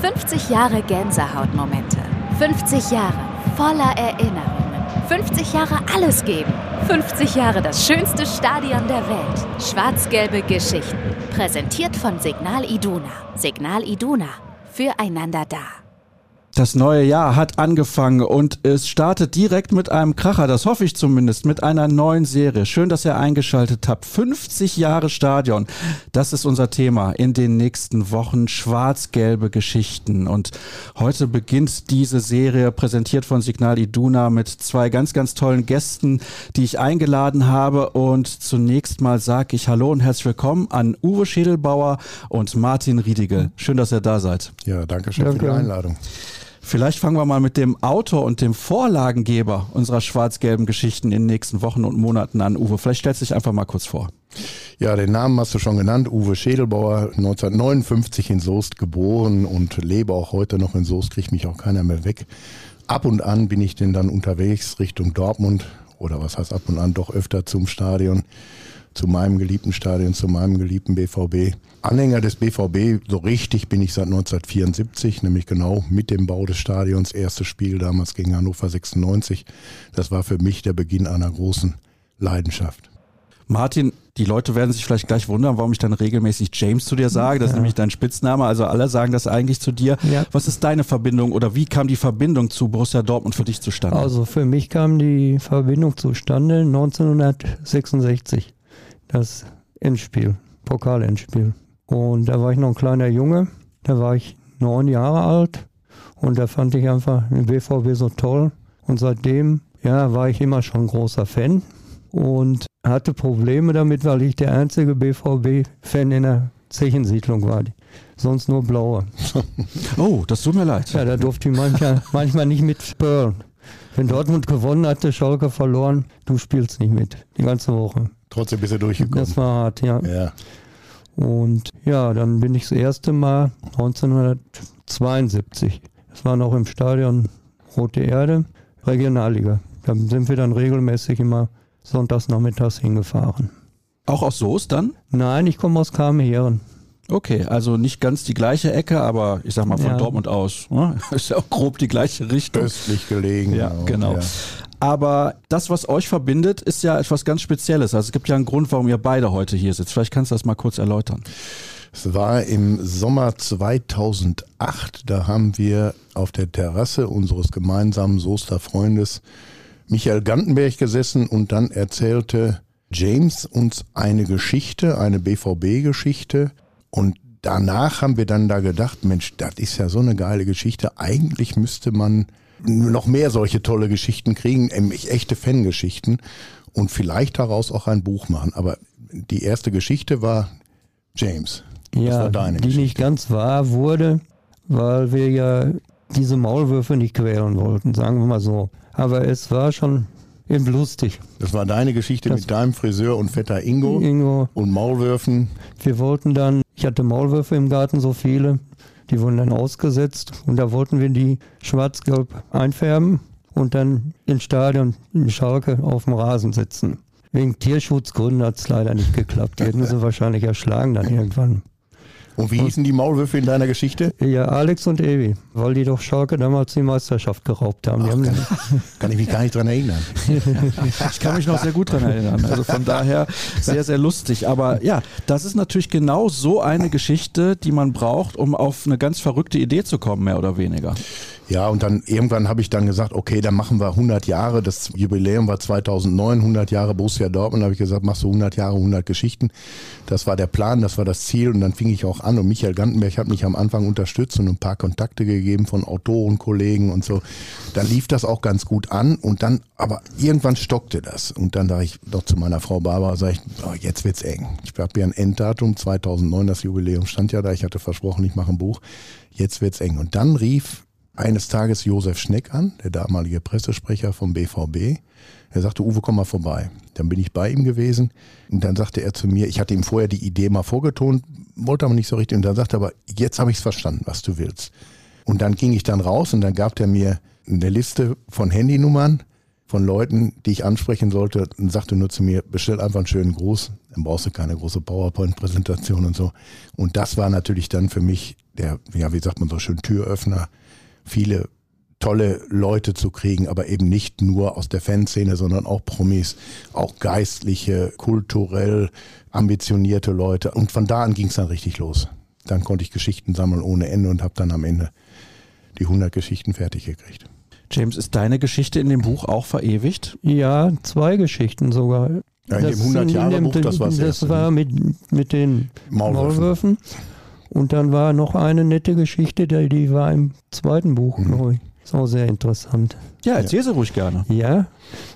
50 Jahre Gänsehautmomente. 50 Jahre voller Erinnerungen. 50 Jahre alles geben. 50 Jahre das schönste Stadion der Welt. Schwarz-gelbe Geschichten. Präsentiert von Signal Iduna. Signal Iduna. Füreinander da. Das neue Jahr hat angefangen und es startet direkt mit einem Kracher, das hoffe ich zumindest, mit einer neuen Serie. Schön, dass ihr eingeschaltet habt. 50 Jahre Stadion, das ist unser Thema in den nächsten Wochen. Schwarz-gelbe Geschichten. Und heute beginnt diese Serie, präsentiert von Signal Iduna, mit zwei ganz, ganz tollen Gästen, die ich eingeladen habe. Und zunächst mal sage ich Hallo und herzlich willkommen an Uwe Schädelbauer und Martin Riedige. Schön, dass ihr da seid. Ja, danke schön danke. für die Einladung. Vielleicht fangen wir mal mit dem Autor und dem Vorlagengeber unserer schwarz-gelben Geschichten in den nächsten Wochen und Monaten an. Uwe, vielleicht stellst du dich einfach mal kurz vor. Ja, den Namen hast du schon genannt. Uwe Schädelbauer, 1959 in Soest geboren und lebe auch heute noch in Soest, kriegt mich auch keiner mehr weg. Ab und an bin ich denn dann unterwegs Richtung Dortmund oder was heißt ab und an doch öfter zum Stadion zu meinem geliebten Stadion, zu meinem geliebten BVB. Anhänger des BVB, so richtig bin ich seit 1974, nämlich genau mit dem Bau des Stadions. Erstes Spiel damals gegen Hannover 96. Das war für mich der Beginn einer großen Leidenschaft. Martin, die Leute werden sich vielleicht gleich wundern, warum ich dann regelmäßig James zu dir sage. Das ja. ist nämlich dein Spitzname. Also alle sagen das eigentlich zu dir. Ja. Was ist deine Verbindung oder wie kam die Verbindung zu Borussia Dortmund für dich zustande? Also für mich kam die Verbindung zustande 1966 das Endspiel, Pokalendspiel. Und da war ich noch ein kleiner Junge, da war ich neun Jahre alt und da fand ich einfach den BVB so toll. Und seitdem, ja, war ich immer schon ein großer Fan und hatte Probleme damit, weil ich der einzige BVB-Fan in der Zechensiedlung war. Sonst nur blaue. Oh, das tut mir leid. Ja, da durfte ich manchmal, manchmal nicht mitspüren. Wenn Dortmund gewonnen hatte, Schalke verloren, du spielst nicht mit. Die ganze Woche. Trotzdem bist du durchgekommen. Das war hart, ja. ja. Und ja, dann bin ich das erste Mal 1972. Das war noch im Stadion Rote Erde, Regionalliga. Da sind wir dann regelmäßig immer sonntags nachmittags hingefahren. Auch aus Soest dann? Nein, ich komme aus Kameheren. Okay, also nicht ganz die gleiche Ecke, aber ich sag mal von ja. Dortmund aus. Ne? Ist ja auch grob die gleiche Richtung. Östlich gelegen. Ja, genau. Ja. Aber das, was euch verbindet, ist ja etwas ganz Spezielles. Also es gibt ja einen Grund, warum ihr beide heute hier sitzt. Vielleicht kannst du das mal kurz erläutern. Es war im Sommer 2008. Da haben wir auf der Terrasse unseres gemeinsamen Soester Freundes Michael Gantenberg gesessen und dann erzählte James uns eine Geschichte, eine BVB-Geschichte. Und danach haben wir dann da gedacht, Mensch, das ist ja so eine geile Geschichte. Eigentlich müsste man noch mehr solche tolle Geschichten kriegen, echte Fangeschichten und vielleicht daraus auch ein Buch machen. Aber die erste Geschichte war James. Das ja, war deine die Geschichte. nicht ganz wahr wurde, weil wir ja diese Maulwürfe nicht quälen wollten, sagen wir mal so. Aber es war schon eben lustig. Das war deine Geschichte das mit deinem Friseur und Vetter Ingo, Ingo und Maulwürfen. Wir wollten dann, ich hatte Maulwürfe im Garten, so viele, die wurden dann ausgesetzt und da wollten wir die schwarz-gelb einfärben und dann ins Stadion in Schalke auf dem Rasen setzen. Wegen Tierschutzgründen hat es leider nicht geklappt. Die hätten sie wahrscheinlich erschlagen dann irgendwann. Und wie hießen die Maulwürfe in deiner Geschichte? Ja, Alex und Evi, weil die doch Schalke damals die Meisterschaft geraubt haben. Ach, haben kann, kann, ich mich gar nicht dran erinnern. ich kann mich noch sehr gut dran erinnern. Also von daher sehr, sehr lustig. Aber ja, das ist natürlich genau so eine Geschichte, die man braucht, um auf eine ganz verrückte Idee zu kommen, mehr oder weniger. Ja, und dann irgendwann habe ich dann gesagt, okay, dann machen wir 100 Jahre. Das Jubiläum war 2009, 100 Jahre Borussia Dortmund. Da habe ich gesagt, machst du 100 Jahre, 100 Geschichten. Das war der Plan, das war das Ziel. Und dann fing ich auch an. Und Michael Gantenberg hat mich am Anfang unterstützt und ein paar Kontakte gegeben von Autoren, Kollegen und so. Dann lief das auch ganz gut an. Und dann, aber irgendwann stockte das. Und dann sage ich doch zu meiner Frau Barbara, sage ich, oh, jetzt wird's eng. Ich habe ja ein Enddatum, 2009, das Jubiläum stand ja da. Ich hatte versprochen, ich mache ein Buch. Jetzt wird's eng. Und dann rief eines Tages Josef Schneck an, der damalige Pressesprecher vom BVB. Er sagte, Uwe, komm mal vorbei. Dann bin ich bei ihm gewesen und dann sagte er zu mir, ich hatte ihm vorher die Idee mal vorgetont, wollte aber nicht so richtig und dann sagte er aber, jetzt habe ich es verstanden, was du willst. Und dann ging ich dann raus und dann gab er mir eine Liste von Handynummern von Leuten, die ich ansprechen sollte und sagte nur zu mir, bestell einfach einen schönen Gruß, dann brauchst du keine große PowerPoint-Präsentation und so. Und das war natürlich dann für mich der, ja, wie sagt man so schön, Türöffner, viele tolle Leute zu kriegen, aber eben nicht nur aus der Fanszene, sondern auch Promis, auch geistliche, kulturell ambitionierte Leute. Und von da an ging es dann richtig los. Dann konnte ich Geschichten sammeln ohne Ende und habe dann am Ende die 100 Geschichten fertig gekriegt. James, ist deine Geschichte in dem Buch auch verewigt? Ja, zwei Geschichten sogar. Ja, in dem 100-Jahre-Buch, das war das, das das war mit, mit den Maulwürfen. Maulwürfen. Und dann war noch eine nette Geschichte, die, war im zweiten Buch, Mhm. glaube ich. Ist auch sehr interessant. Ja, erzähl sie ruhig gerne. Ja,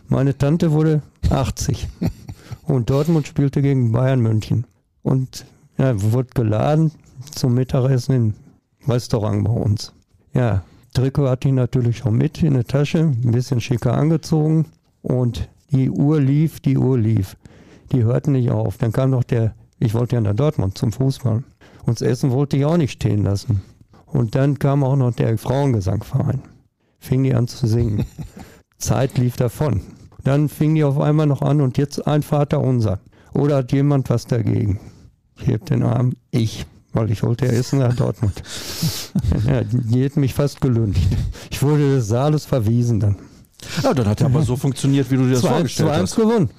meine Tante wurde 80 und Dortmund spielte gegen Bayern München. Und ja, wurde geladen zum Mittagessen im Restaurant bei uns. Ja, Trikot hatte ich natürlich schon mit in der Tasche, ein bisschen schicker angezogen und die Uhr lief, die Uhr lief. Die hörten nicht auf. Dann kam noch der, ich wollte ja nach Dortmund zum Fußball. Und das Essen wollte ich auch nicht stehen lassen. Und dann kam auch noch der Frauengesangverein. Fing die an zu singen. Zeit lief davon. Dann fing die auf einmal noch an und jetzt ein Vater unser. Oder hat jemand was dagegen? Ich heb den Arm, ich, weil ich wollte ja essen nach Dortmund. ja, die hätten mich fast gelüncht. Ich wurde des Saales verwiesen dann. Ja, dann hat er aber so funktioniert, wie du dir das Zwei- vorgestellt 2-1 hast. gewonnen.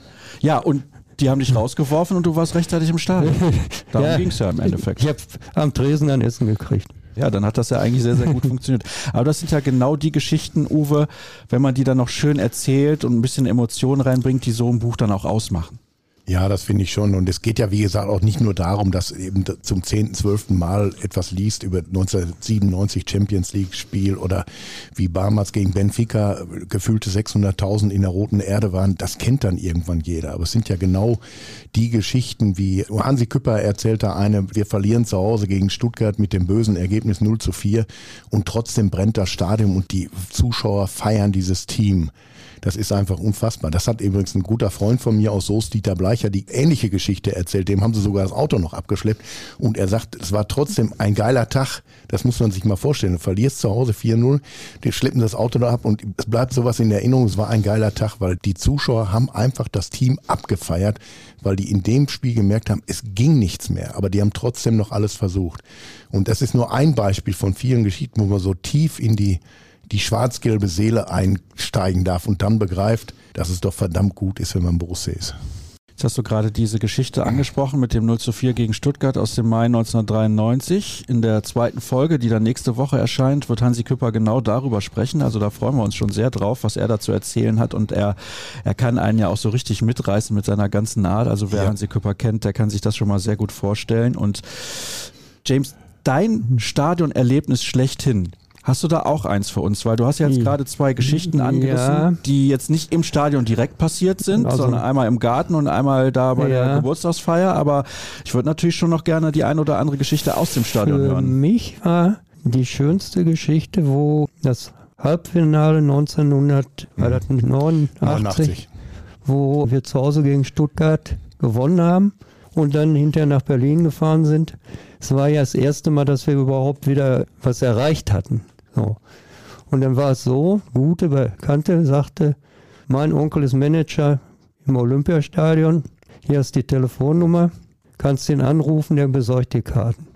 Ja, und die haben dich rausgeworfen und du warst rechtzeitig im Stadion. Darum Ja. ging es ja im Endeffekt. Ich habe am Tresen dann Essen gekriegt. Ja, dann hat das ja eigentlich sehr, sehr gut funktioniert. Aber das sind ja genau die Geschichten, Uwe, wenn man die dann noch schön erzählt und ein bisschen Emotionen reinbringt, die so ein Buch dann auch ausmachen. Ja, das finde ich schon. Und es geht ja, wie gesagt, auch nicht nur darum, dass eben zum 10., 12. Mal etwas liest über 1997 Champions League Spiel oder wie Barmals gegen Benfica gefühlte 600.000 in der roten Erde waren. Das kennt dann irgendwann jeder. Aber es sind ja genau die Geschichten, wie Hansi Küpper erzählt da eine, wir verlieren zu Hause gegen Stuttgart mit dem bösen Ergebnis 0 zu 4 und trotzdem brennt das Stadion und die Zuschauer feiern dieses Team. Das ist einfach unfassbar. Das hat übrigens ein guter Freund von mir aus Soest, Dieter Bleicher, die ähnliche Geschichte erzählt. Dem haben sie sogar das Auto noch abgeschleppt. Und er sagt, es war trotzdem ein geiler Tag. Das muss man sich mal vorstellen. Du verlierst zu Hause 4-0, die schleppen das Auto da ab und es bleibt sowas in Erinnerung. Es war ein geiler Tag, weil die Zuschauer haben einfach das Team abgefeiert, weil die in dem Spiel gemerkt haben, es ging nichts mehr. Aber die haben trotzdem noch alles versucht. Und das ist nur ein Beispiel von vielen Geschichten, wo man so tief in die die schwarz-gelbe Seele einsteigen darf und dann begreift, dass es doch verdammt gut ist, wenn man Borussia ist. Jetzt hast du gerade diese Geschichte angesprochen mit dem 0 zu 4 gegen Stuttgart aus dem Mai 1993. In der zweiten Folge, die dann nächste Woche erscheint, wird Hansi Küpper genau darüber sprechen. Also da freuen wir uns schon sehr drauf, was er da zu erzählen hat. Und er, er kann einen ja auch so richtig mitreißen mit seiner ganzen Art. Also wer Ja. Hansi Küpper kennt, der kann sich das schon mal sehr gut vorstellen. Und James, dein Stadionerlebnis schlechthin. Hast du da auch eins für uns? Weil du hast ja jetzt Ja. gerade zwei Geschichten angerissen, Ja. die jetzt nicht im Stadion direkt passiert sind, Also- sondern einmal im Garten und einmal da bei der Ja. Geburtstagsfeier. Aber ich würde natürlich schon noch gerne die ein oder andere Geschichte aus dem Stadion Für hören. mich war die schönste Geschichte, wo das Halbfinale 1989, 89. wo wir zu Hause gegen Stuttgart gewonnen haben und dann hinterher nach Berlin gefahren sind. Es war ja das erste Mal, dass wir überhaupt wieder was erreicht hatten. So. Und dann war es so, gute Bekannte sagte, mein Onkel ist Manager im Olympiastadion, hier ist die Telefonnummer, kannst ihn anrufen, der besorgt die Karten.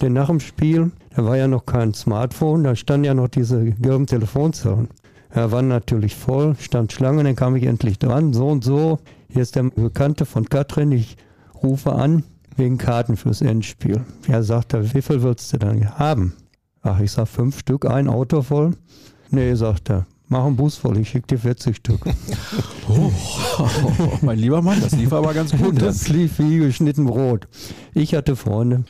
Denn nach dem Spiel, da war ja noch kein Smartphone, da standen ja noch diese gelben Telefonzellen. Er war natürlich voll, stand Schlange, dann kam ich endlich dran, so und so, hier ist der Bekannte von Katrin, ich rufe an wegen Karten fürs Endspiel. Er sagte, wie viel willst du dann haben? Ach, ich sag fünf Stück, ein Auto voll. Nee, sagt er, mach einen Bus voll, ich schick dir 40 Stück. Oh, mein lieber Mann, das lief aber ganz gut. Das lief wie geschnitten Brot. Ich hatte Freunde.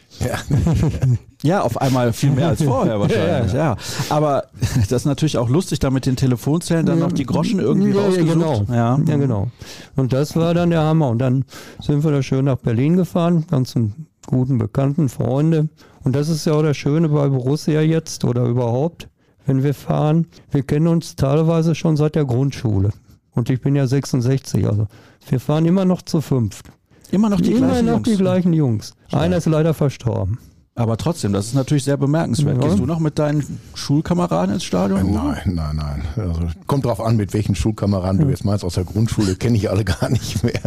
Ja, auf einmal viel mehr als vorher wahrscheinlich. Ja, Aber das ist natürlich auch lustig, da mit den Telefonzellen dann noch die Groschen irgendwie ja, ja, rausgesucht. genau. Ja. ja, genau. Und das war dann der Hammer. Und dann sind wir da schön nach Berlin gefahren, ganzen guten Bekannten, Freunde. Und das ist ja auch das Schöne bei Borussia jetzt oder überhaupt, wenn wir fahren. Wir kennen uns teilweise schon seit der Grundschule. Und ich bin ja 66, also wir fahren immer noch zu fünft. Immer noch die immer gleichen noch Jungs. die gleichen Jungs. Einer ist leider verstorben. Aber trotzdem, das ist natürlich sehr bemerkenswert. Ja. Gehst du noch mit deinen Schulkameraden ins Stadion? Uwe? Nein, nein, nein. Also, kommt drauf an, mit welchen Schulkameraden du jetzt meinst. Aus der Grundschule kenne ich alle gar nicht mehr.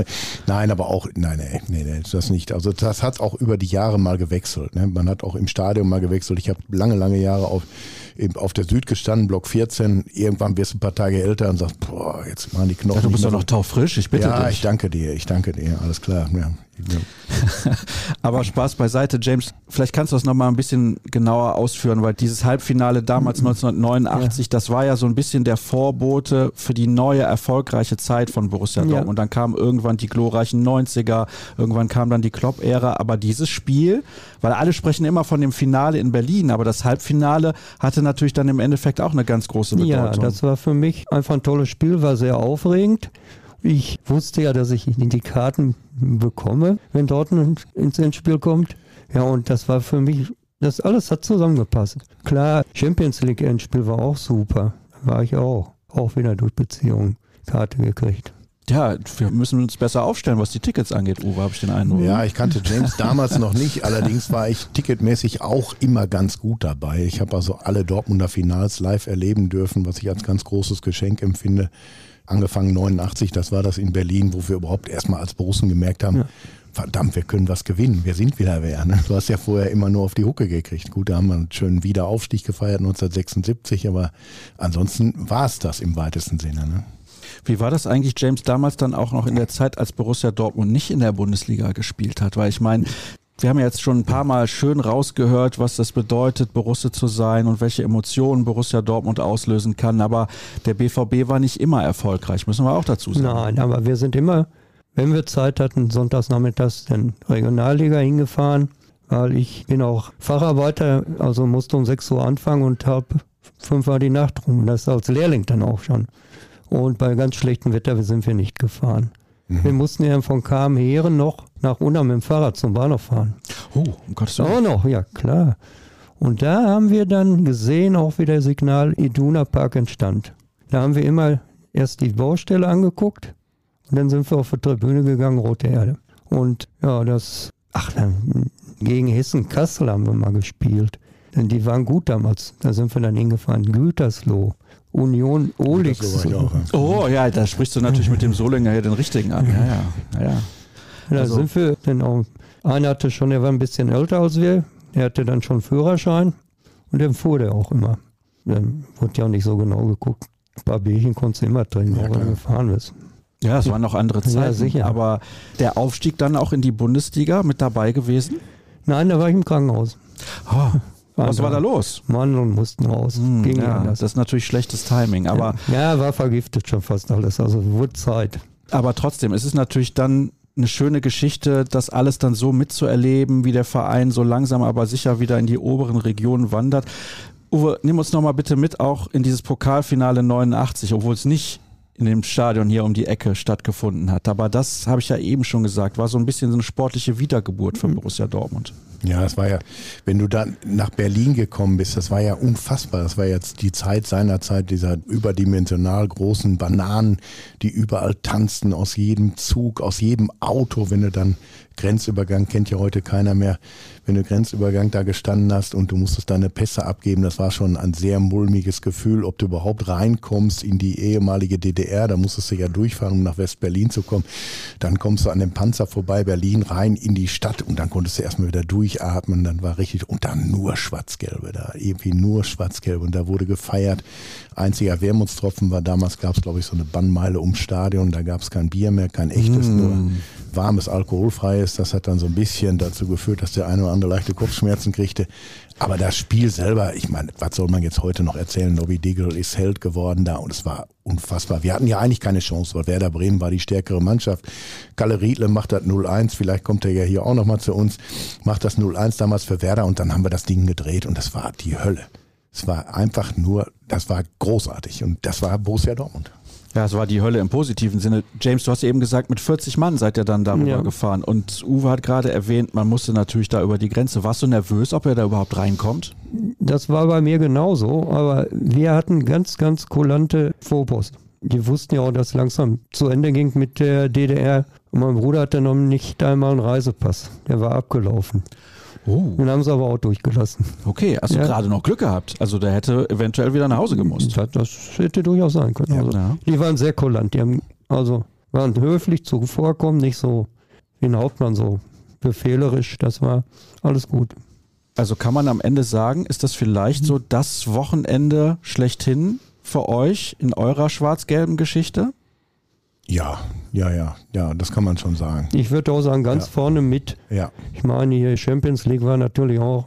Nein, aber auch, nein, nee, nee, nee, das nicht. Also das hat auch über die Jahre mal gewechselt. Ne? Man hat auch im Stadion mal gewechselt. Ich habe lange, lange Jahre auf, eben auf der Süd gestanden, Block 14. Irgendwann wirst du ein paar Tage älter und sagst, boah, jetzt machen die Knochen. Ja, du bist doch noch taufrisch, ich bitte ja, dich. ich danke dir, ich danke dir, alles klar. Ja. Aber Spaß beiseite, James. Vielleicht kannst du das nochmal ein bisschen genauer ausführen, weil dieses Halbfinale damals 1989, das war ja so ein bisschen der Vorbote für die neue erfolgreiche Zeit von Borussia Ja. Dortmund. Dann kamen irgendwann die glorreichen 90er, irgendwann kam dann die Klopp-Ära. Aber dieses Spiel, weil alle sprechen immer von dem Finale in Berlin, aber das Halbfinale hatte natürlich dann im Endeffekt auch eine ganz große Ja, Bedeutung. das war für mich einfach ein tolles Spiel, war sehr aufregend. Ich wusste ja, dass ich die Karten bekomme, wenn Dortmund ins Endspiel kommt. Ja, und das war für mich, das alles hat zusammengepasst. Klar, Champions League Endspiel war auch super. War ich auch. Auch wieder durch Beziehungen Karte gekriegt. Ja, wir müssen uns besser aufstellen, was die Tickets angeht, Uwe, habe ich den Eindruck. Ja, ich kannte James damals noch nicht, allerdings war ich ticketmäßig auch immer ganz gut dabei. Ich habe also alle Dortmunder Finals live erleben dürfen, was ich als ganz großes Geschenk empfinde. Angefangen 89, das war das in Berlin, wo wir überhaupt erstmal als Borussen gemerkt haben, verdammt, wir können was gewinnen, wir sind wieder wer. Ne? Du hast ja vorher immer nur auf die Hucke gekriegt. Gut, da haben wir einen schönen Wiederaufstieg gefeiert 1976, aber ansonsten war es das im weitesten Sinne. Ne? Wie war das eigentlich, James, damals dann auch noch in der Zeit, als Borussia Dortmund nicht in der Bundesliga gespielt hat? Weil ich meine, wir haben jetzt schon ein paar Mal schön rausgehört, was das bedeutet, Borussia zu sein und welche Emotionen Borussia Dortmund auslösen kann. Aber der BVB war nicht immer erfolgreich, müssen wir auch dazu sagen. Nein, aber wir sind immer, wenn wir Zeit hatten, sonntagsnachmittags in Regionalliga hingefahren, weil ich bin auch Facharbeiter, also musste um 6 Uhr anfangen und habe 5 Uhr die Nacht rum. Das als Lehrling dann auch schon. Und bei ganz schlechtem Wetter sind wir nicht gefahren. Wir mussten ja von Heeren noch nach Unna mit dem Fahrrad zum Bahnhof fahren. Oh, um Gottes Willen. Auch noch, ja klar. Und da haben wir dann gesehen, auch wie der Signal Iduna Park entstand. Da haben wir immer erst die Baustelle angeguckt und dann sind wir auf die Tribüne gegangen, Rote Erde. Und ja, das, ach, dann gegen Hessen-Kassel haben wir mal gespielt. Denn die waren gut damals. Da sind wir dann hingefahren. Gütersloh, Union Olix. Ja. Oh ja, da sprichst du natürlich mit dem Solinger hier den richtigen an. Ja, ja, ja. ja. Da Also- sind wir dann auch. Einer hatte schon, der war ein bisschen älter als wir. Der hatte dann schon Führerschein und dann fuhr der auch immer. Dann wurde ja auch nicht so genau geguckt. Ein paar Bierchen konntest du immer trinken, auch wenn du gefahren bist. Ja, es waren noch andere Ja, Zeiten. sicher. Aber der Aufstieg dann auch in die Bundesliga mit dabei gewesen? Nein, da war ich im Krankenhaus. Oh, was war da los? Mandeln mussten raus. Hm, Ging ja, ja, das ist natürlich schlechtes Timing. Aber, ja, war vergiftet schon fast alles. Also wurde Zeit. aber trotzdem, es ist natürlich dann eine schöne Geschichte, das alles dann so mitzuerleben, wie der Verein so langsam aber sicher wieder in die oberen Regionen wandert. Uwe, nimm uns nochmal bitte mit auch in dieses Pokalfinale 89, obwohl es nicht in dem Stadion hier um die Ecke stattgefunden hat. Aber das habe ich ja eben schon gesagt, war so ein bisschen so eine sportliche Wiedergeburt für Borussia Dortmund. Ja, das war ja, wenn du dann nach Berlin gekommen bist, das war ja unfassbar. Das war jetzt die Zeit seiner Zeit dieser überdimensional großen Bananen, die überall tanzten, aus jedem Zug, aus jedem Auto, wenn du dann Grenzübergang kennt ja heute keiner mehr, wenn du Grenzübergang da gestanden hast und du musstest deine Pässe abgeben, das war schon ein sehr mulmiges Gefühl, ob du überhaupt reinkommst in die ehemalige DDR, da musstest du ja durchfahren, um nach West-Berlin zu kommen. Dann kommst du an dem Panzer vorbei, Berlin rein in die Stadt und dann konntest du erstmal wieder durchatmen, dann war richtig, und dann nur Schwarz-Gelbe da, irgendwie nur Schwarz-Gelbe und da wurde gefeiert. Einziger Wermutstropfen war damals, gab es glaube ich so eine Bannmeile ums Stadion, da gab es kein Bier mehr, kein echtes, nur warmes, alkoholfreies. Das hat dann so ein bisschen dazu geführt, dass der eine oder andere leichte Kopfschmerzen kriegte. Aber das Spiel selber, ich meine, was soll man jetzt heute noch erzählen? Nobby Diggle ist Held geworden da und es war unfassbar. Wir hatten ja eigentlich keine Chance, weil Werder Bremen war die stärkere Mannschaft. Kalle Riedle macht das 0-1, vielleicht kommt er ja hier auch nochmal zu uns, macht das 0-1 damals für Werder und dann haben wir das Ding gedreht und das war die Hölle. Es war einfach nur, das war großartig und das war Borussia Dortmund. Ja, es war die Hölle im positiven Sinne. James, du hast eben gesagt, mit 40 Mann seid ihr dann darüber Ja. gefahren. Und Uwe hat gerade erwähnt, man musste natürlich da über die Grenze. Warst du nervös, ob er da überhaupt reinkommt? Das war bei mir genauso, aber wir hatten ganz, ganz kulante Vorpost. Die wussten ja auch, dass langsam zu Ende ging mit der DDR. Und mein Bruder hatte noch nicht einmal einen Reisepass. Der war abgelaufen. Oh. Den haben sie aber auch durchgelassen. Okay, hast du Ja. gerade noch Glück gehabt. Also der hätte eventuell wieder nach Hause gemusst. Das, das hätte durchaus sein können. Ja. Also, Ja. Die waren sehr kulant. Die haben, also waren höflich zuvorkommen, nicht so wie ein Hauptmann, so befehlerisch. Das war alles gut. Also kann man am Ende sagen, ist das vielleicht so das Wochenende schlechthin für euch in eurer schwarz-gelben Geschichte? Ja, ja, ja, ja, das kann man schon sagen. Ich würde auch sagen, ganz Ja. vorne mit. Ja, Ich meine, hier Champions League war natürlich auch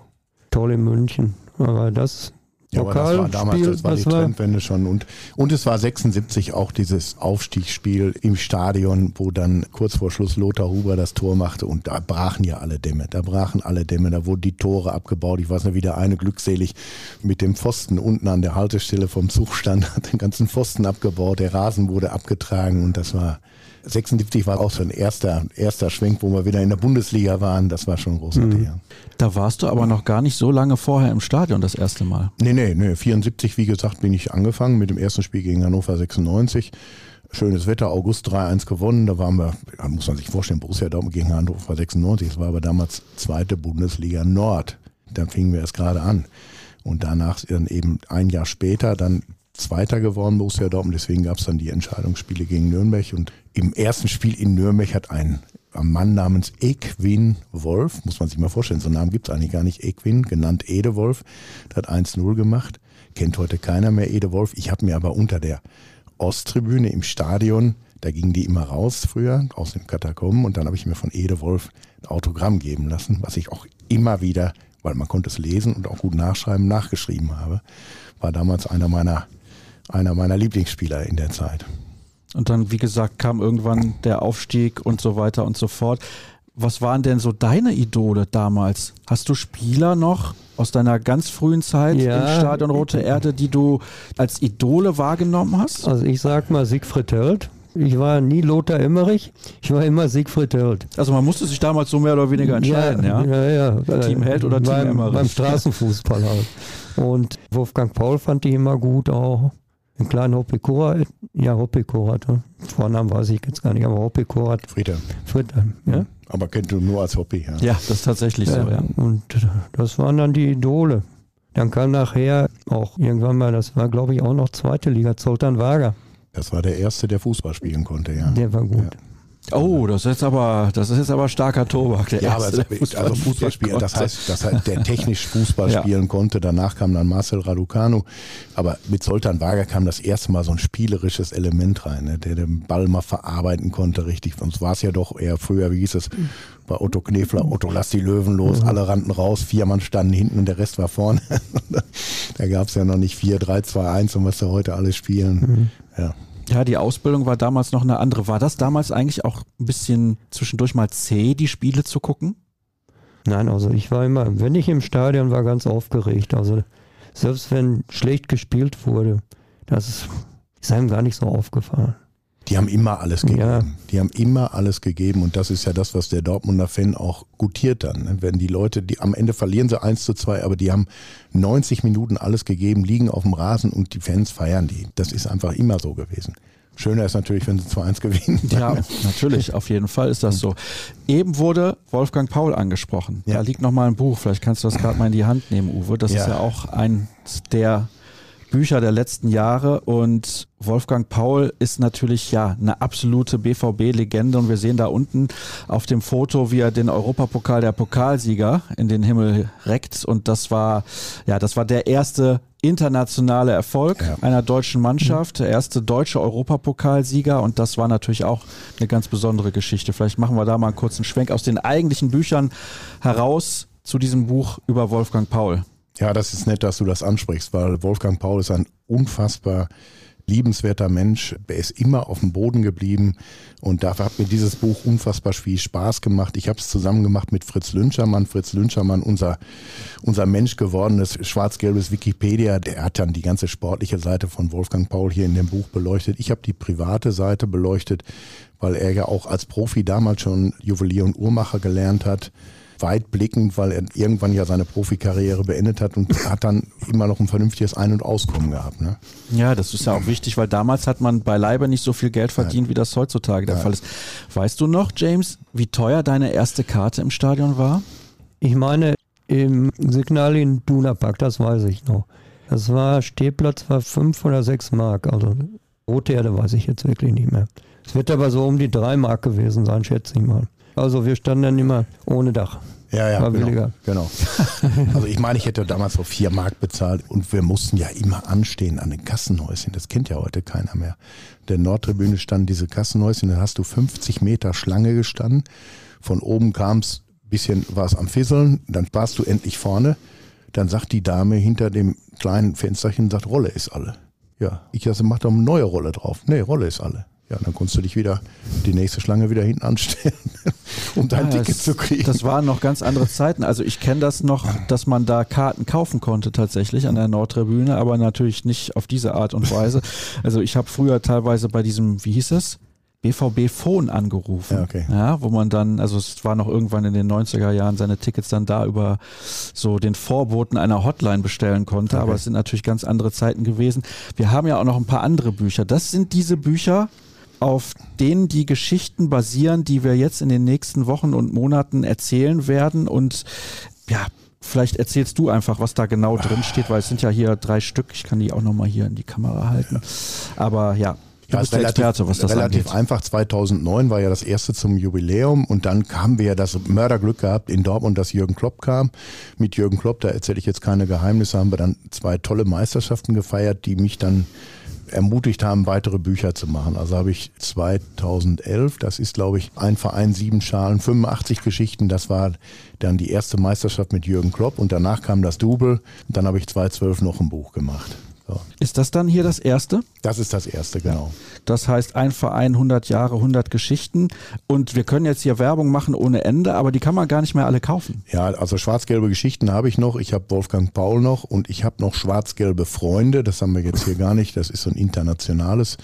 toll in München. Aber das ja aber das war damals, das war die das war- Trendwende schon. Und, und es war 76 auch dieses Aufstiegsspiel im Stadion, wo dann kurz vor Schluss Lothar Huber das Tor machte und da brachen ja alle Dämme. Da brachen alle Dämme, da wurden die Tore abgebaut. Ich weiß noch, wie der eine glückselig mit dem Pfosten unten an der Haltestelle vom Zug stand, hat den ganzen Pfosten abgebaut, der Rasen wurde abgetragen und das war 76 war auch so ein erster, erster Schwenk, wo wir wieder in der Bundesliga waren. Das war schon großartig. Mhm. Ja. Da warst du aber noch gar nicht so lange vorher im Stadion das erste Mal. Nee, nee, nee. 74, wie gesagt, bin ich angefangen mit dem ersten Spiel gegen Hannover 96. Schönes Wetter, August 3-1 gewonnen. Da waren wir, da muss man sich vorstellen, Borussia Dortmund gegen Hannover 96. Das war aber damals zweite Bundesliga Nord. Dann fingen wir erst gerade an. Und danach dann eben ein Jahr später dann Zweiter geworden, Borussia Dortmund. Deswegen gab es dann die Entscheidungsspiele gegen Nürnberg. Und im ersten Spiel in Nürnberg hat ein Mann namens Equin Wolf, muss man sich mal vorstellen, so einen Namen gibt es eigentlich gar nicht, Equin, genannt Ede Wolf, der hat 1-0 gemacht. Kennt heute keiner mehr Ede Wolf. Ich habe mir aber unter der Osttribüne im Stadion, da gingen die immer raus früher aus den Katakomben und dann habe ich mir von Ede Wolf ein Autogramm geben lassen, was ich auch immer wieder, weil man konnte es lesen und auch gut nachschreiben, nachgeschrieben habe. War damals einer meiner, einer meiner Lieblingsspieler in der Zeit. Und dann, wie gesagt, kam irgendwann der Aufstieg und so weiter und so fort. Was waren denn so deine Idole damals? Hast du Spieler noch aus deiner ganz frühen Zeit Ja. im Stadion Rote Erde, die du als Idole wahrgenommen hast? Also ich sag mal Siegfried Held. Ich war nie Lothar Emmerich, ich war immer Siegfried Held. Also man musste sich damals so mehr oder weniger entscheiden, ja? ja, ja. Team Held oder Team beim, Emmerich. Beim Straßenfußball halt. Und Wolfgang Paul fand ich immer gut auch. Den kleinen Hoppikorat, ja Hoppikorat, ne? Vornamen weiß ich jetzt gar nicht, aber Hoppikorat, Friede. Friedhelm, ja. Aber kennt du nur als Hobby, ja. Ja, das ist tatsächlich so, ja. Und das waren dann die Idole. Dann kam nachher auch irgendwann mal, das war glaube ich auch noch zweite Liga, Zoltan Wager. Das war der erste, der Fußball spielen konnte, ja. Der war gut. Oh, das ist jetzt aber, das ist jetzt aber starker Tobak. Der Ja, aber erste, also, der also Fußball spielen, das konnte. heißt, dass er der technisch Fußball Ja. spielen konnte. Danach kam dann Marcel Raducanu. Aber mit Soltan Wager kam das erste Mal so ein spielerisches Element rein, ne, der den Ball mal verarbeiten konnte, richtig. Sonst war es ja doch eher früher, wie hieß es, bei Otto Knefler, Otto, lass die Löwen los, alle rannten raus, vier Mann standen hinten und der Rest war vorne. da gab es ja noch nicht 4, 3, 2, 1 und was da heute alles spielen. Ja. Ja, die Ausbildung war damals noch eine andere. War das damals eigentlich auch ein bisschen zwischendurch mal zäh, die Spiele zu gucken? Nein, also ich war immer, wenn ich im Stadion war, ganz aufgeregt. Also selbst wenn schlecht gespielt wurde, das ist, einem gar nicht so aufgefallen. Die haben immer alles gegeben. Ja. Die haben immer alles gegeben und das ist ja das, was der Dortmunder Fan auch gutiert dann. ne? Wenn die Leute, die am Ende verlieren sie 1 zu 2, aber die haben 90 Minuten alles gegeben, liegen auf dem Rasen und die Fans feiern die. Das ist einfach immer so gewesen. Schöner ist natürlich, wenn sie 2-1 gewinnen. Ja, natürlich, auf jeden Fall ist das so. Eben wurde Wolfgang Paul angesprochen. Ja. Da liegt noch mal ein Buch, vielleicht kannst du das gerade mal in die Hand nehmen, Uwe. Das Ja. ist ja auch eins der Bücher der letzten Jahre und Wolfgang Paul ist natürlich ja eine absolute BVB-Legende und wir sehen da unten auf dem Foto, wie er den Europapokal der Pokalsieger in den Himmel reckt und das war ja, das war der erste internationale Erfolg Ja. einer deutschen Mannschaft, der erste deutsche Europapokalsieger und das war natürlich auch eine ganz besondere Geschichte. Vielleicht machen wir da mal einen kurzen Schwenk aus den eigentlichen Büchern heraus zu diesem Buch über Wolfgang Paul. Ja, das ist nett, dass du das ansprichst, weil Wolfgang Paul ist ein unfassbar liebenswerter Mensch. Er ist immer auf dem Boden geblieben und dafür hat mir dieses Buch unfassbar viel Spaß gemacht. Ich habe es zusammen gemacht mit Fritz Lünschermann. Fritz Lünschermann, unser, unser Mensch gewordenes schwarz-gelbes Wikipedia, der hat dann die ganze sportliche Seite von Wolfgang Paul hier in dem Buch beleuchtet. Ich habe die private Seite beleuchtet, weil er ja auch als Profi damals schon Juwelier und Uhrmacher gelernt hat weitblickend, weil er irgendwann ja seine Profikarriere beendet hat und hat dann immer noch ein vernünftiges Ein- und Auskommen gehabt. Ne? Ja, das ist ja auch wichtig, weil damals hat man beileibe nicht so viel Geld verdient, wie das heutzutage der Nein. Fall ist. Weißt du noch, James, wie teuer deine erste Karte im Stadion war? Ich meine, Im Signal in Dunapark, das weiß ich noch. Das war, Stehplatz war fünf oder sechs Mark. Also Rote Erde weiß ich jetzt wirklich nicht mehr. Es wird aber so um die drei Mark gewesen sein, schätze ich mal. Also wir standen dann immer ohne Dach. Ja, ja, War genau, billiger. genau. Also ich meine, ich hätte damals so vier Mark bezahlt und wir mussten ja immer anstehen an den Kassenhäuschen. Das kennt ja heute keiner mehr. Der Nordtribüne standen diese Kassenhäuschen, da hast du 50 Meter Schlange gestanden. Von oben kam's, bisschen war es am Fisseln, dann warst du endlich vorne. Dann sagt die Dame hinter dem kleinen Fensterchen, sagt, Rolle ist alle. Ja, ich sage, mach doch eine neue Rolle drauf. Nee, Rolle ist alle. Ja, dann konntest du dich wieder die nächste Schlange wieder hinten anstellen, um dein Ja, Ticket das, zu kriegen. Das waren noch ganz andere Zeiten. Also ich kenne das noch, dass man da Karten kaufen konnte tatsächlich an der Nordtribüne, aber natürlich nicht auf diese Art und Weise. Also ich habe früher teilweise bei diesem, wie hieß es? BVB Phone angerufen. Ja, okay. Ja, wo man dann, also es war noch irgendwann in den 90er Jahren, seine Tickets dann da über so den Vorboten einer Hotline bestellen konnte. Okay. Aber es sind natürlich ganz andere Zeiten gewesen. Wir haben ja auch noch ein paar andere Bücher. Das sind diese Bücher, auf denen die Geschichten basieren, die wir jetzt in den nächsten Wochen und Monaten erzählen werden. Und ja, vielleicht erzählst du einfach, was da genau drin steht, weil es sind ja hier drei Stück. Ich kann die auch nochmal hier in die Kamera halten. Aber ja, du Ja, bist ist der Experte, was das relativ angeht. einfach. 2009 war ja das erste zum Jubiläum und dann haben wir ja das Mörderglück gehabt in Dortmund, dass Jürgen Klopp kam. Mit Jürgen Klopp, da erzähle ich jetzt keine Geheimnisse, haben wir dann zwei tolle Meisterschaften gefeiert, die mich dann ermutigt haben, weitere Bücher zu machen. Also habe ich 2011, das ist glaube ich ein Verein, sieben Schalen, 85 Geschichten, das war dann die erste Meisterschaft mit Jürgen Klopp und danach kam das Double und dann habe ich 2012 noch ein Buch gemacht. So. Ist das dann hier das erste? Das ist das erste, genau. Das heißt, ein Verein, 100 Jahre, 100 Geschichten. Und wir können jetzt hier Werbung machen ohne Ende, aber die kann man gar nicht mehr alle kaufen. Ja, also schwarz-gelbe Geschichten habe ich noch. Ich habe Wolfgang Paul noch und ich habe noch schwarz-gelbe Freunde. Das haben wir jetzt hier gar nicht. Das ist so ein internationales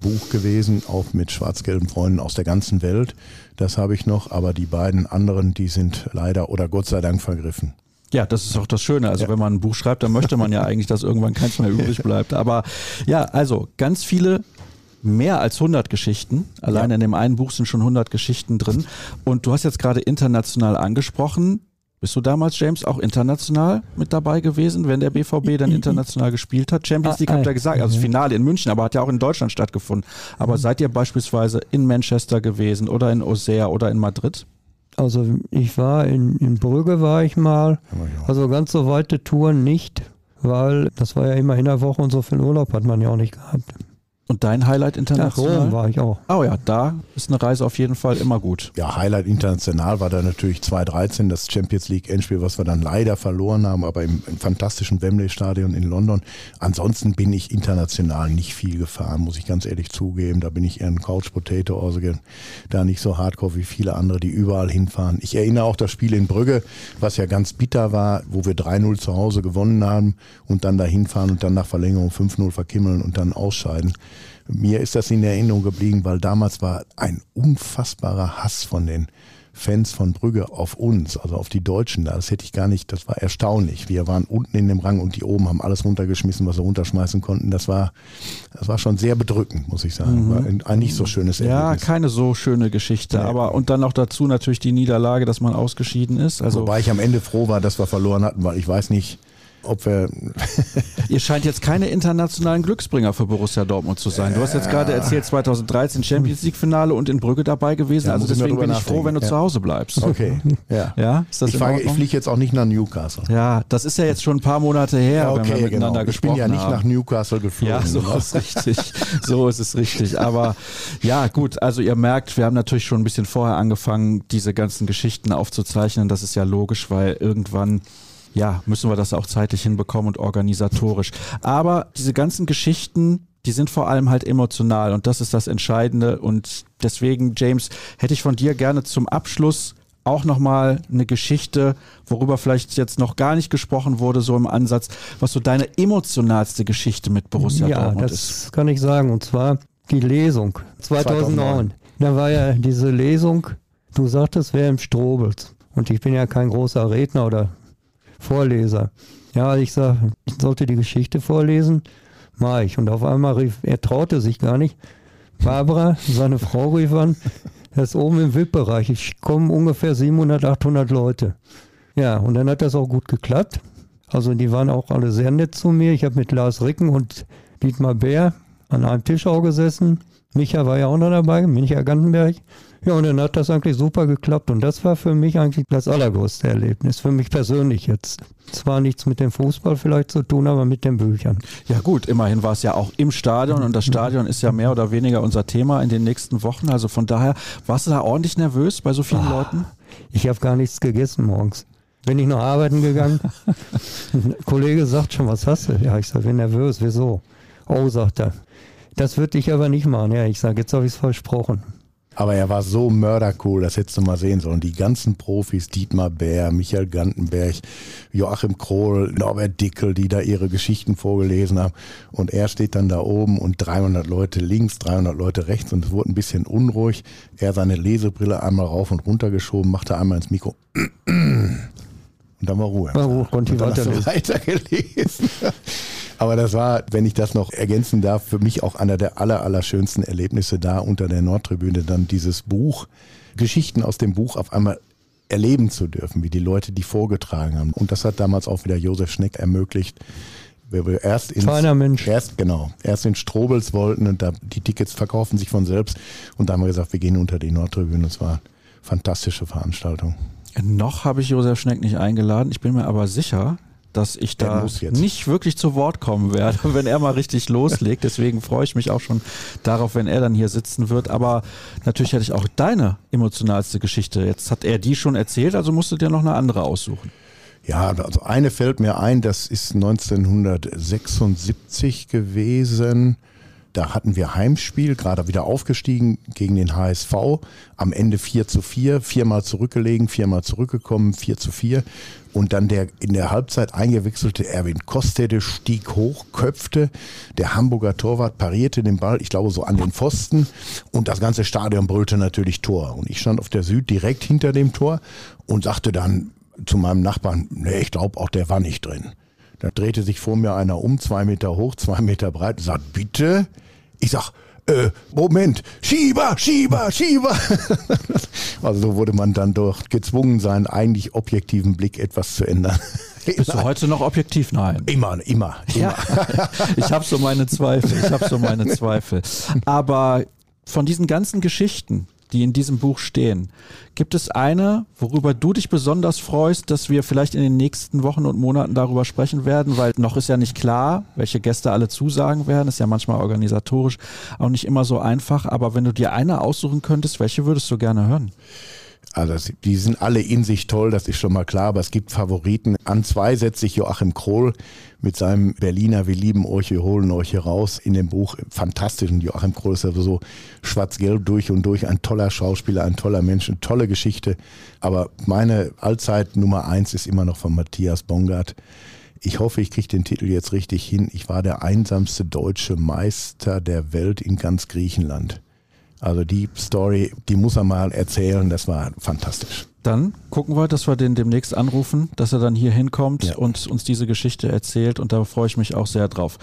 Buch gewesen, auch mit schwarz-gelben Freunden aus der ganzen Welt. Das habe ich noch, aber die beiden anderen, die sind leider oder Gott sei Dank vergriffen. Ja, das ist auch das Schöne. Also wenn man ein Buch schreibt, dann möchte man ja eigentlich, dass irgendwann keins mehr übrig bleibt. Aber ja, also ganz viele, mehr als 100 Geschichten. Allein Ja. in dem einen Buch sind schon 100 Geschichten drin. Und du hast jetzt gerade international angesprochen. Bist du damals, James, auch international mit dabei gewesen, wenn der BVB dann international gespielt hat? Champions Ah, League habt ihr ah, gesagt, also das mhm. Finale in München, aber hat ja auch in Deutschland stattgefunden. Aber seid ihr beispielsweise in Manchester gewesen oder in Auxerre oder in Madrid? Also ich war in, in Brügge war ich mal. Also ganz so weite Touren nicht, weil das war ja immer in der Woche und so viel Urlaub hat man ja auch nicht gehabt. Und dein Highlight Ja, international? Rom war ich auch. Oh ja, da ist eine Reise auf jeden Fall immer gut. Ja, Highlight international war da natürlich 2013 das Champions League Endspiel, was wir dann leider verloren haben, aber im, im fantastischen Wembley Stadion in London. Ansonsten bin ich international nicht viel gefahren, muss ich ganz ehrlich zugeben. Da bin ich eher ein Couch Potato, also da nicht so hardcore wie viele andere, die überall hinfahren. Ich erinnere auch das Spiel in Brügge, was ja ganz bitter war, wo wir 3-0 zu Hause gewonnen haben und dann da hinfahren und dann nach Verlängerung 5-0 verkimmeln und dann ausscheiden. Mir ist das in Erinnerung geblieben, weil damals war ein unfassbarer Hass von den Fans von Brügge auf uns, also auf die Deutschen da. Das hätte ich gar nicht, das war erstaunlich. Wir waren unten in dem Rang und die oben haben alles runtergeschmissen, was sie runterschmeißen konnten. Das war, das war schon sehr bedrückend, muss ich sagen. War ein, ein nicht so schönes Ja, Erlebnis. keine so schöne Geschichte. Nee. Aber und dann noch dazu natürlich die Niederlage, dass man ausgeschieden ist. Also Wobei ich am Ende froh war, dass wir verloren hatten, weil ich weiß nicht, ob wir ihr scheint jetzt keine internationalen Glücksbringer für Borussia Dortmund zu sein. Du hast jetzt gerade erzählt, 2013 Champions League Finale und in Brügge dabei gewesen. Ja, also ich deswegen bin ich froh, wenn du nachdenken. zu Ja. Hause bleibst. Okay. Ja. Ja, ist das Ich, fahre- ich fliege jetzt auch nicht nach Newcastle. Ja, das ist ja jetzt schon ein paar Monate her, wenn wir okay, miteinander genau. Ich gesprochen bin ja nicht haben. nach Newcastle geflogen. Ja, so genau. ist richtig. So ist es richtig. Aber ja, gut, also ihr merkt, wir haben natürlich schon ein bisschen vorher angefangen, diese ganzen Geschichten aufzuzeichnen. Das ist ja logisch, weil irgendwann ja, müssen wir das auch zeitlich hinbekommen und organisatorisch. Aber diese ganzen Geschichten, die sind vor allem halt emotional und das ist das Entscheidende. Und deswegen, James, hätte ich von dir gerne zum Abschluss auch nochmal eine Geschichte, worüber vielleicht jetzt noch gar nicht gesprochen wurde, so im Ansatz, was so deine emotionalste Geschichte mit Borussia ja, Dortmund das ist. kann ich sagen. Und zwar die Lesung 2009. 2009. Da war ja diese Lesung, du sagtest, wer im Strobels. Und ich bin ja kein großer Redner oder Vorleser. Ja, ich sag, ich sollte die Geschichte vorlesen, mach ich. Und auf einmal rief, er traute sich gar nicht. Barbara, seine Frau rief an, er ist oben im VIP-Bereich. Ich kommen ungefähr 700, 800 Leute. Ja, und dann hat das auch gut geklappt. Also die waren auch alle sehr nett zu mir. Ich habe mit Lars Ricken und Dietmar Bär an einem Tisch auch gesessen. Micha war ja auch noch dabei, Micha Gantenberg. Ja, und dann hat das eigentlich super geklappt. Und das war für mich eigentlich das allergrößte Erlebnis, für mich persönlich jetzt. Zwar nichts mit dem Fußball vielleicht zu tun, aber mit den Büchern. Ja gut, immerhin war es ja auch im Stadion und das Stadion ist ja mehr oder weniger unser Thema in den nächsten Wochen. Also von daher, warst du da ordentlich nervös bei so vielen Ah, Leuten? Ich habe gar nichts gegessen morgens. Bin ich noch arbeiten gegangen. Ein Kollege sagt schon, was hast du? Ja, ich sage, bin nervös. Wieso? Oh, sagt er. Das würde ich aber nicht machen. Ja, ich sage, jetzt habe ich es versprochen. Aber er war so mördercool, das hättest du mal sehen sollen. Die ganzen Profis, Dietmar Bär, Michael Gantenberg, Joachim Krohl, Norbert Dickel, die da ihre Geschichten vorgelesen haben. Und er steht dann da oben und 300 Leute links, 300 Leute rechts und es wurde ein bisschen unruhig. Er seine Lesebrille einmal rauf und runter geschoben, machte einmal ins Mikro. Und dann war Ruhe. War Ruhe, konnte weiterlesen. weitergelesen. Aber das war, wenn ich das noch ergänzen darf, für mich auch einer der aller, aller schönsten Erlebnisse da unter der Nordtribüne, dann dieses Buch, Geschichten aus dem Buch auf einmal erleben zu dürfen, wie die Leute die vorgetragen haben. Und das hat damals auch wieder Josef Schneck ermöglicht. Erst ins, Feiner Mensch. Erst, genau, erst in Strobels wollten und da, die Tickets verkaufen sich von selbst. Und da haben wir gesagt, wir gehen unter die Nordtribüne. Das war eine fantastische Veranstaltung. Noch habe ich Josef Schneck nicht eingeladen. Ich bin mir aber sicher, dass ich da nicht wirklich zu Wort kommen werde, wenn er mal richtig loslegt. Deswegen freue ich mich auch schon darauf, wenn er dann hier sitzen wird. Aber natürlich hätte ich auch deine emotionalste Geschichte. Jetzt hat er die schon erzählt, also musst du dir noch eine andere aussuchen. Ja, also eine fällt mir ein, das ist 1976 gewesen. Da hatten wir Heimspiel, gerade wieder aufgestiegen gegen den HSV. Am Ende 4 zu 4, viermal zurückgelegen, viermal zurückgekommen, 4 zu 4. Und dann der in der Halbzeit eingewechselte Erwin Kostede stieg hoch, köpfte. Der Hamburger Torwart parierte den Ball, ich glaube so an den Pfosten. Und das ganze Stadion brüllte natürlich Tor. Und ich stand auf der Süd direkt hinter dem Tor und sagte dann zu meinem Nachbarn, nee, ich glaube auch der war nicht drin. Da drehte sich vor mir einer um, zwei Meter hoch, zwei Meter breit, und sagt, bitte? Ich sag, äh, Moment, Schieber, Schieber, Schieber. also so wurde man dann doch gezwungen, seinen eigentlich objektiven Blick etwas zu ändern. Bist du heute noch objektiv? Nein. Immer, immer, immer. Ja, ich habe so meine Zweifel. Ich habe so meine Zweifel. Aber von diesen ganzen Geschichten, die in diesem Buch stehen, gibt es eine, worüber du dich besonders freust, dass wir vielleicht in den nächsten Wochen und Monaten darüber sprechen werden, weil noch ist ja nicht klar, welche Gäste alle zusagen werden. Ist ja manchmal organisatorisch auch nicht immer so einfach. Aber wenn du dir eine aussuchen könntest, welche würdest du gerne hören? Also die sind alle in sich toll, das ist schon mal klar, aber es gibt Favoriten. An zwei setzt sich Joachim Krohl mit seinem Berliner Wir lieben euch, wir holen euch hier raus in dem Buch. Fantastisch. Und Joachim Krohl ist ja so schwarz-gelb durch und durch, ein toller Schauspieler, ein toller Mensch, eine tolle Geschichte. Aber meine Allzeit Nummer eins ist immer noch von Matthias Bongard. Ich hoffe, ich kriege den Titel jetzt richtig hin. Ich war der einsamste deutsche Meister der Welt in ganz Griechenland. Also die Story, die muss er mal erzählen, das war fantastisch. Dann gucken wir, dass wir den demnächst anrufen, dass er dann hier hinkommt Ja. und uns diese Geschichte erzählt und da freue ich mich auch sehr drauf.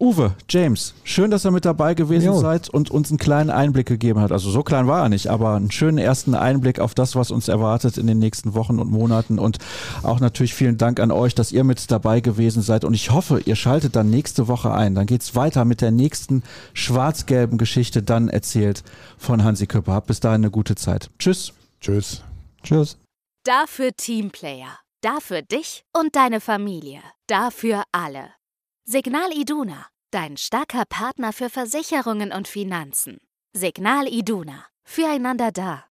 Uwe, James, schön, dass ihr mit dabei gewesen Jo. seid und uns einen kleinen Einblick gegeben hat. Also so klein war er nicht, aber einen schönen ersten Einblick auf das, was uns erwartet in den nächsten Wochen und Monaten. Und auch natürlich vielen Dank an euch, dass ihr mit dabei gewesen seid. Und ich hoffe, ihr schaltet dann nächste Woche ein. Dann geht's weiter mit der nächsten schwarz-gelben Geschichte, dann erzählt von Hansi Küpper. Habt bis dahin eine gute Zeit. Tschüss. Tschüss. Tschüss. Dafür Teamplayer. Dafür dich und deine Familie. Dafür alle. Signal Iduna. Dein starker Partner für Versicherungen und Finanzen. Signal Iduna. Füreinander da.